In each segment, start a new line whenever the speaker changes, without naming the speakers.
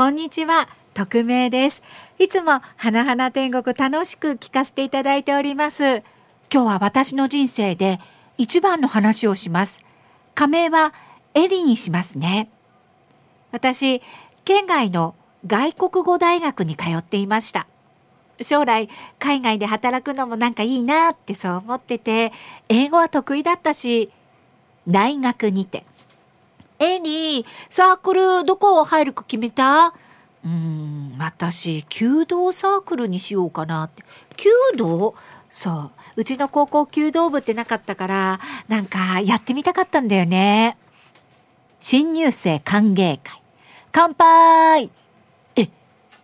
こんにちは、匿名です。いつも花々天国楽しく聞かせていただいております。今日は私の人生で一番の話をします。仮名はエリにしますね。私、県外の外国語大学に通っていました。将来海外で働くのもなんかいいなってそう思ってて、英語は得意だったし、大学にてエリー、サークルどこを入るか決めた？うーん、私、弓道サークルにしようかなって。弓道？そう。うちの高校弓道部ってなかったから、なんかやってみたかったんだよね。新入生歓迎会。乾杯え、エ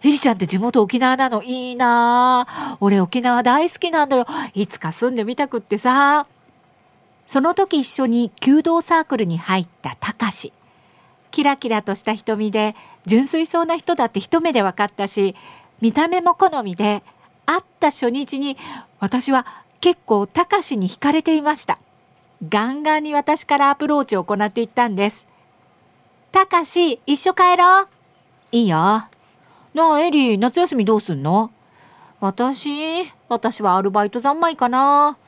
リちゃんって地元沖縄なの？いいな俺沖縄大好きなんだよ。いつか住んでみたくってさ。その時一緒に弓道サークルに入ったたかし。キラキラとした瞳で純粋そうな人だって一目で分かったし、見た目も好みで、会った初日に私は結構たかしに惹かれていました。ガンガンに私からアプローチを行っていったんです。たかし、一緒帰ろう。いいよ。なあ、エリー、夏休みどうすんの？私、私はアルバイト三昧かな。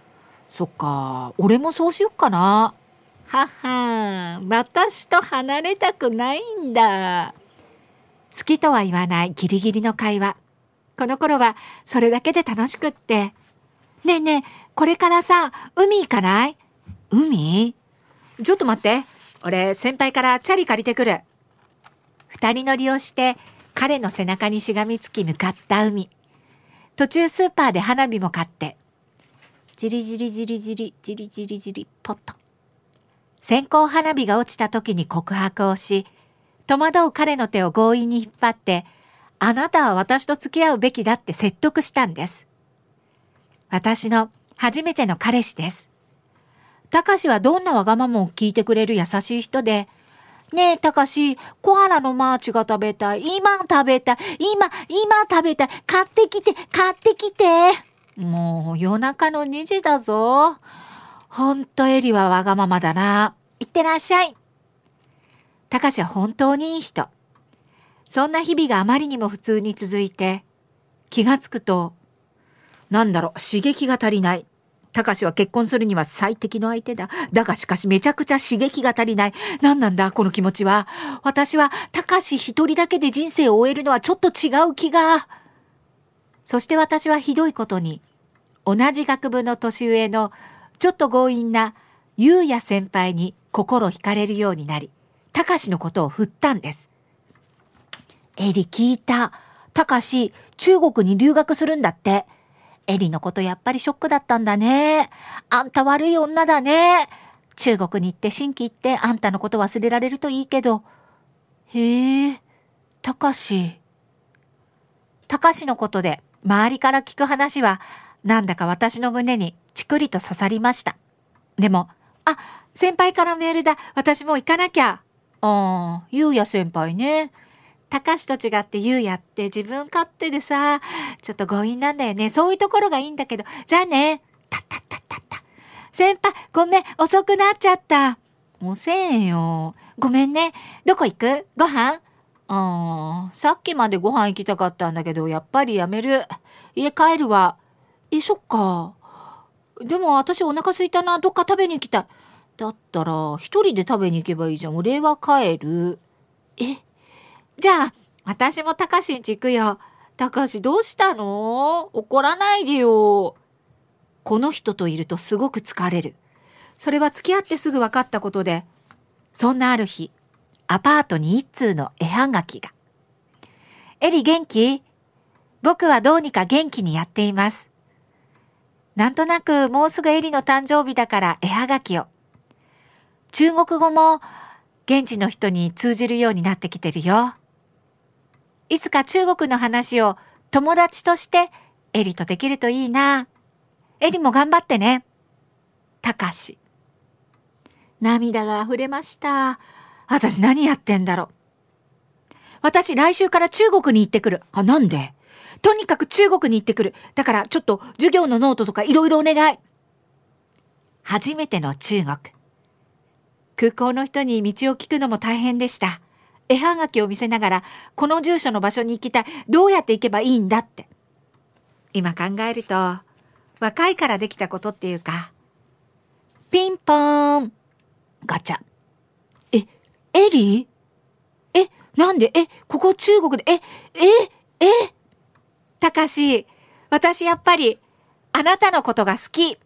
そっか、俺もそうしよっかな。はは私と離れたくないんだ。好きとは言わないギリギリの会話。この頃はそれだけで楽しくって。ねえねえ、これからさ、海行かない？海？ちょっと待って。俺、先輩からチャリ借りてくる。二人乗りをして、彼の背中にしがみつき向かった海。途中スーパーで花火も買って、じりじりじりじり、じりじりじり、ポッと。線香花火が落ちた時に告白をし、戸惑う彼の手を強引に引っ張って、あなたは私と付き合うべきだって説得したんです。私の初めての彼氏です。たかしはどんなわがままを聞いてくれる優しい人で、ねえ、たかし、コアラのマーチが食べたい。今食べたい。今、今食べたい。買ってきて、買ってきて。もう夜中の2時だぞ。ほんとエリはわがままだな。いってらっしゃい。たかしは本当にいい人。そんな日々があまりにも普通に続いて、気がつくと、なんだろう、刺激が足りない。たかしは結婚するには最適の相手だ。だがしかしめちゃくちゃ刺激が足りない。何なんだ、この気持ちは。私は、たかし一人だけで人生を終えるのはちょっと違う気が。そして私はひどいことに、同じ学部の年上のちょっと強引なゆうや先輩に心惹かれるようになり、たかしのことを振ったんです。エリ聞いた。たかし、中国に留学するんだって。エリのことやっぱりショックだったんだね。あんた悪い女だね。中国に行って新規行ってあんたのこと忘れられるといいけど。へえ、たかし。たかしのことで周りから聞く話はなんだか私の胸にチクリと刺さりました。でも、あ、先輩からメールだ。私もう行かなきゃ。ああ、ゆうや先輩ね。たかしと違ってゆうやって自分勝手でさ、ちょっと強引なんだよね。そういうところがいいんだけど。じゃあね。たったったったった。先輩、ごめん、遅くなっちゃった。もうせんよ。ごめんね。どこ行く？ご飯？ああ、さっきまでご飯行きたかったんだけど、やっぱりやめる。家帰るわ。え、そっか。でも私お腹すいたな。どっか食べに行きたい。だったら、一人で食べに行けばいいじゃん。俺は帰る。えじゃあ、私もたかしんち行くよ。たかしどうしたの？怒らないでよ。この人といるとすごく疲れる。それは付き合ってすぐ分かったことで、そんなある日、アパートに一通の絵はがきが。エリ元気？僕はどうにか元気にやっています。なんとなくもうすぐエリの誕生日だから絵はがきを。中国語も現地の人に通じるようになってきてるよ。いつか中国の話を友達としてエリとできるといいな。エリも頑張ってね。たかし。涙が溢れました。私何やってんだろう。私来週から中国に行ってくる。あ、なんで？とにかく中国に行ってくる。だからちょっと授業のノートとかいろいろお願い。初めての中国。空港の人に道を聞くのも大変でした。絵はがきを見せながら、この住所の場所に行きたい。どうやって行けばいいんだって。今考えると、若いからできたことっていうか、ピンポーン。ガチャ。え、エリー？え、なんで？え、ここ中国で、え、え、ええたかし、私やっぱり、あなたのことが好き。